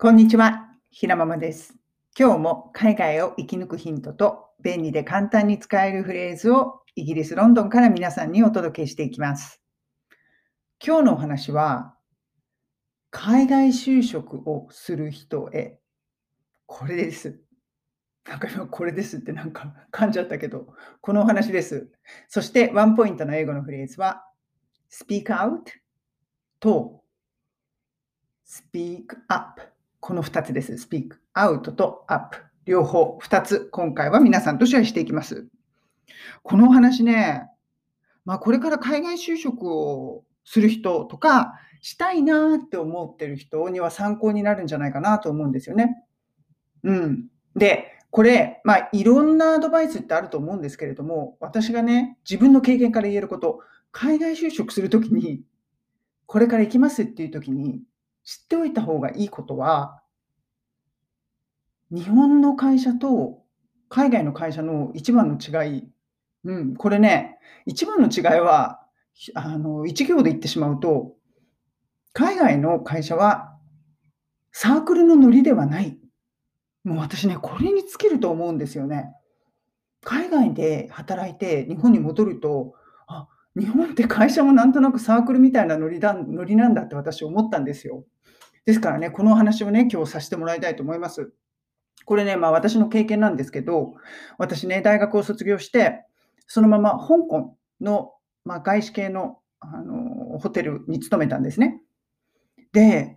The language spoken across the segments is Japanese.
こんにちは、ひらままです。今日も海外を生き抜くヒントと便利で簡単に使えるフレーズをイギリス・ロンドンから皆さんにお届けしていきます。今日のお話は、海外就職をする人へ、これです。なんか今これですってなんか噛んじゃったけど、このお話です。そしてワンポイントの英語のフレーズは、speak out と speak up。この2つです。speak out と up。両方2つ、今回は皆さんとシェアしていきます。このお話ね、まあ、これから海外就職をする人とか、したいなって思ってる人には参考になるんじゃないかなと思うんですよね。うん。で、これ、まあ、いろんなアドバイスってあると思うんですけれども、私がね、自分の経験から言えること、海外就職するときに、これから行きますっていうときに、知っておいた方がいいことは、日本の会社と海外の会社の一番の違い、うん、これね、一番の違いは、あの、一行で言ってしまうと、海外の会社はサークルのノリではない。もう私ね、これに尽きると思うんですよね。海外で働いて日本に戻ると、あ、日本って会社もなんとなくサークルみたいなノリだノリなんだって私思ったんですよ。ですからね、この話をね、今日させてもらいたいと思います。これね、まあ私の経験なんですけど、私ね、大学を卒業して、そのまま香港の、まあ、外資系のあのホテルに勤めたんですね。で、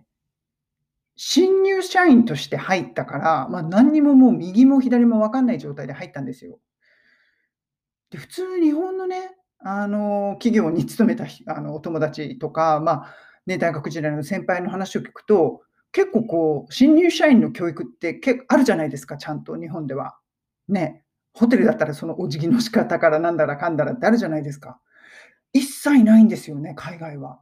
新入社員として入ったから、まあ、何にももう右も左も分かんない状態で入ったんですよ。で普通日本のね、あの企業に勤めたあのお友達とか、まあね、大学時代の先輩の話を聞くと、結構こう、新入社員の教育って結あるじゃないですか、ちゃんと日本では。ね、ホテルだったらそのお辞儀の仕方からなんだらかんだらってあるじゃないですか。一切ないんですよね、海外は。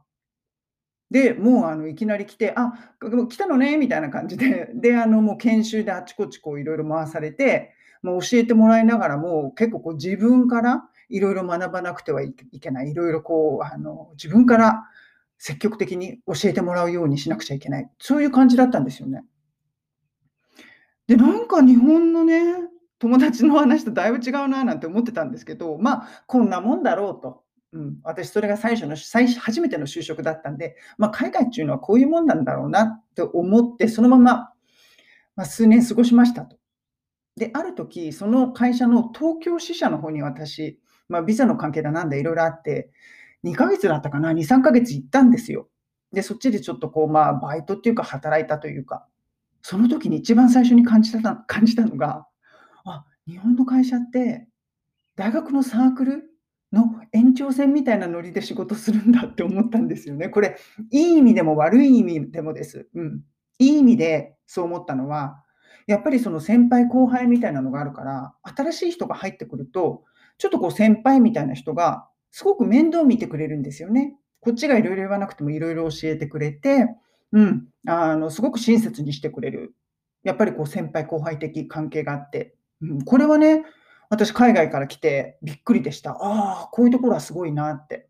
で、もうあのいきなり来て、あ、来たのねみたいな感じで、で、あのもう研修であちこちこういろいろ回されて、もう教えてもらいながらも、結構こう自分からいろいろ学ばなくてはいけない、いろいろこうあの自分から積極的に教えてもらうようにしなくちゃいけない。そういう感じだったんですよね。で、なんか日本のね、友達の話とだいぶ違うななんて思ってたんですけど、まあ、こんなもんだろうと。うん、私、それが最初の最初、初めての就職だったんで、まあ、海外っていうのはこういうもんなんだろうなって思って、そのまま、まあ、数年過ごしましたと。で、ある時、その会社の東京支社の方に私、まあ、ビザの関係だなんだいろいろあって、2ヶ月だったかな、2、3ヶ月行ったんですよ。で、そっちでちょっとこう、まあ、バイトっていうか、働いたというか、その時に一番最初に感じた感じたのが、あ、日本の会社って、大学のサークルの延長線みたいなノリで仕事するんだって思ったんですよね。これ、いい意味でも悪い意味でもです。うん。いい意味でそう思ったのは、やっぱりその先輩後輩みたいなのがあるから、新しい人が入ってくると、ちょっとこう先輩みたいな人が、すごく面倒見てくれるんですよね。こっちがいろいろ言わなくてもいろいろ教えてくれて、うん、あの、すごく親切にしてくれる。やっぱりこう先輩後輩的関係があって、うん、これはね、私海外から来てびっくりでした。ああ、こういうところはすごいなって。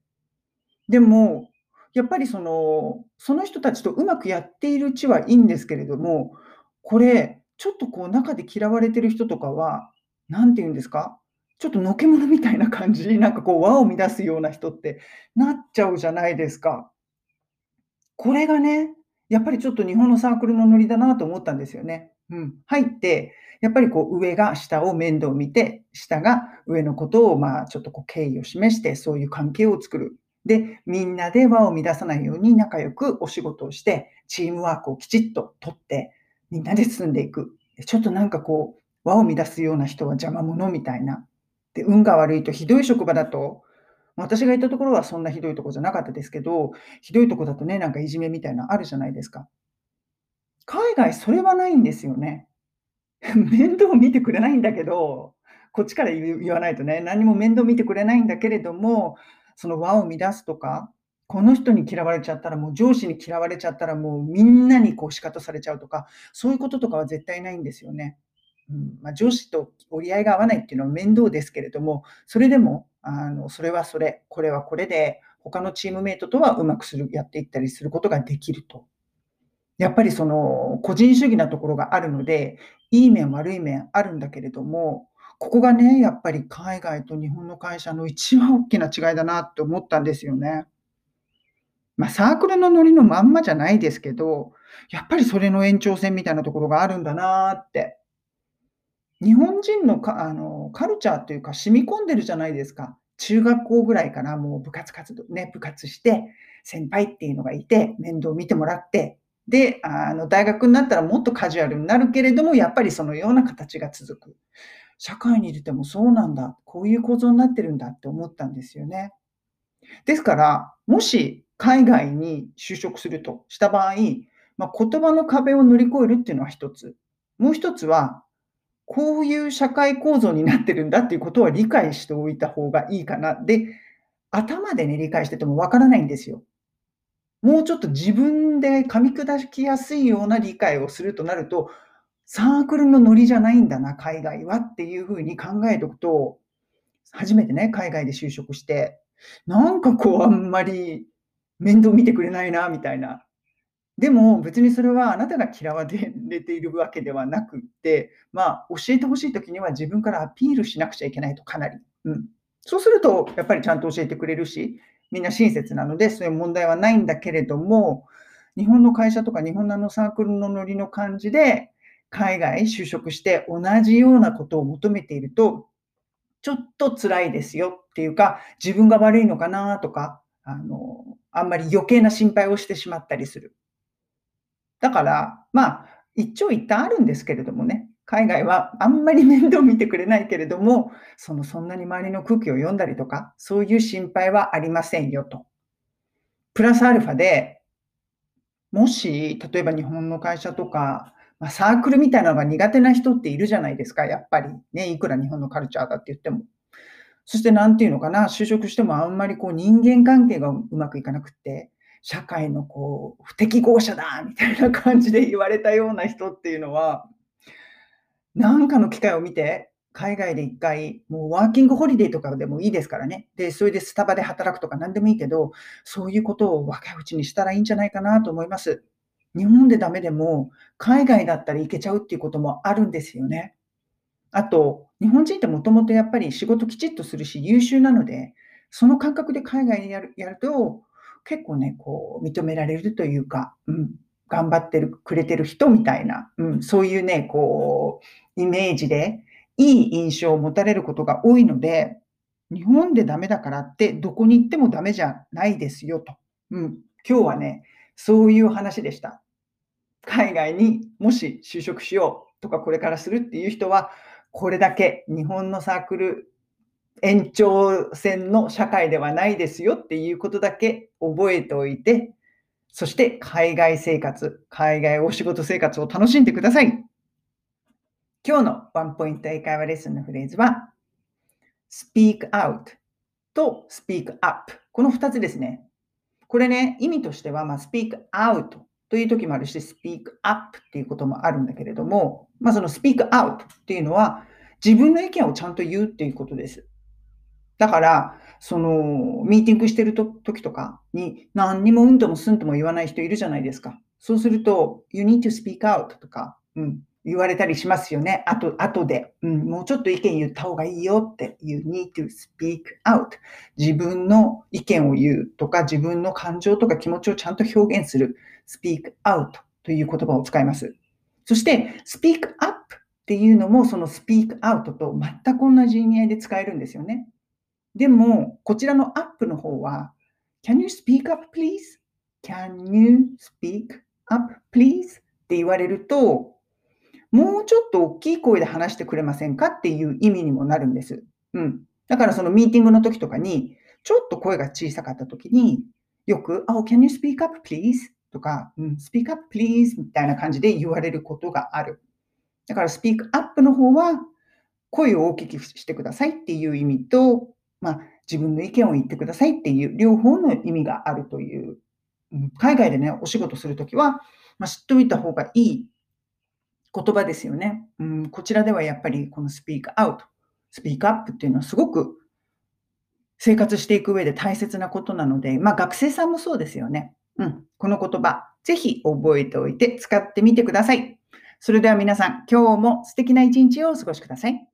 でも、やっぱりその、その人たちとうまくやっているうちはいいんですけれども、これ、ちょっとこう中で嫌われてる人とかは、何て言うんですか？ちょっとのけ者みたいな感じ、なんかこう輪を乱すような人ってなっちゃうじゃないですか。これがね、やっぱりちょっと日本のサークルのノリだなと思ったんですよね。うん。入って、やっぱりこう上が下を面倒見て、下が上のことをまあちょっとこう敬意を示して、そういう関係を作る。で、みんなで輪を乱さないように仲良くお仕事をして、チームワークをきちっととって、みんなで進んでいく。ちょっとなんかこう、輪を乱すような人は邪魔者みたいな。で、運が悪いとひどい職場だと、私がいたところはそんなひどいとこじゃなかったですけど、ひどいとこだとね、なんかいじめみたいなあるじゃないですか。海外それはないんですよね。面倒見てくれないんだけど、こっちから言わないとね、何も面倒見てくれないんだけれども、その輪を乱すとか、この人に嫌われちゃったら、もう上司に嫌われちゃったら、もうみんなにこう仕方されちゃうとか、そういうこととかは絶対ないんですよね。うんまあ、上司と折り合いが合わないっていうのは面倒ですけれども、それでも、あのそれはそれ、これはこれで、他のチームメイトとはうまくするやっていったりすることができると。やっぱりその個人主義なところがあるので、いい面悪い面あるんだけれども、ここがね、やっぱり海外と日本の会社の一番大きな違いだなって思ったんですよね。まあ、サークルのノリのまんまじゃないですけど、やっぱりそれの延長線みたいなところがあるんだなって。日本人のかあのカルチャーというか染み込んでるじゃないですか。中学校ぐらいからもう部活活動ね、部活して、先輩っていうのがいて、面倒見てもらって、で、あの大学になったらもっとカジュアルになるけれども、やっぱりそのような形が続く。社会に出てもそうなんだ、こういう構造になってるんだって思ったんですよね。ですから、もし海外に就職するとした場合、まあ、言葉の壁を乗り越えるっていうのは一つ。もう一つは、こういう社会構造になってるんだっていうことは理解しておいた方がいいかな。で、頭でね、理解しててもわからないんですよ。もうちょっと自分で噛み砕きやすいような理解をするとなると、サークルのノリじゃないんだな、海外はっていうふうに考えておくと、初めてね、海外で就職して、なんかこう、あんまり面倒見てくれないな、みたいな。でも別にそれはあなたが嫌われているわけではなくて、まあ、教えてほしいときには自分からアピールしなくちゃいけないと、かなり。うん。そうすると、やっぱりちゃんと教えてくれるし、みんな親切なので、そういう問題はないんだけれども、日本の会社とか日本のあのサークルのノリの感じで、海外就職して同じようなことを求めていると、ちょっと辛いですよっていうか、自分が悪いのかなとか、あの、あんまり余計な心配をしてしまったりする。だから、まあ、一長一短あるんですけれどもね、海外はあんまり面倒見てくれないけれども、そのそんなに周りの空気を読んだりとか、そういう心配はありませんよと。プラスアルファで、もし、例えば日本の会社とか、まあ、サークルみたいなのが苦手な人っているじゃないですか、やっぱり。ね、いくら日本のカルチャーだって言っても。そして何て言うのかな、就職してもあんまりこう人間関係がうまくいかなくって、社会のこう不適合者だみたいな感じで言われたような人っていうのは、なんかの機会を見て、海外で一回、もうワーキングホリデーとかでもいいですからね。で、それでスタバで働くとか何でもいいけど、そういうことを若いうちにしたらいいんじゃないかなと思います。日本でダメでも、海外だったらいけちゃうっていうこともあるんですよね。あと、日本人ってもともとやっぱり仕事きちっとするし優秀なので、その感覚で海外でやるやると、結構ね、こう、認められるというか、うん、頑張ってるくれてる人みたいな、うん、そういうね、こう、イメージでいい印象を持たれることが多いので、日本でダメだからってどこに行ってもダメじゃないですよと。うん、今日はね、そういう話でした。海外にもし就職しようとかこれからするっていう人は、これだけ日本のサークル延長線の社会ではないですよっていうことだけ覚えておいて、そして海外生活、海外お仕事生活を楽しんでください。今日のワンポイント英会話レッスンのフレーズは、speak out と speak up。この2つですね。これね、意味としては、まあ、speak out という時もあるし、speak up っていうこともあるんだけれども、まあ、その speak out っていうのは、自分の意見をちゃんと言うっていうことです。だから、その、ミーティングしてると時とかに、何にもうんともすんとも言わない人いるじゃないですか。そうすると、you need to speak out とか、うん、言われたりしますよね。あと、後で、うん、もうちょっと意見言った方がいいよって、you need to speak out。自分の意見を言うとか、自分の感情とか気持ちをちゃんと表現する。speak out という言葉を使います。そして、speak up っていうのも、その speak out と全く同じ意味合いで使えるんですよね。でも、こちらの up の方は、can you speak up please?can you speak up please? って言われると、もうちょっと大きい声で話してくれませんかっていう意味にもなるんです。うん。だからそのミーティングの時とかに、ちょっと声が小さかった時に、よく、Oh, can you speak up please? とか、うん、speak up please? みたいな感じで言われることがある。だから speak up の方は、声を大きくしてくださいっていう意味と、まあ、自分の意見を言ってくださいっていう両方の意味があるという、海外でね、お仕事するときは、まあ、知っておいた方がいい言葉ですよね。うん、こちらではやっぱりこのスピークアウト、スピークアップっていうのはすごく生活していく上で大切なことなので、まあ学生さんもそうですよね。うん、この言葉、ぜひ覚えておいて使ってみてください。それでは皆さん、今日も素敵な一日をお過ごしください。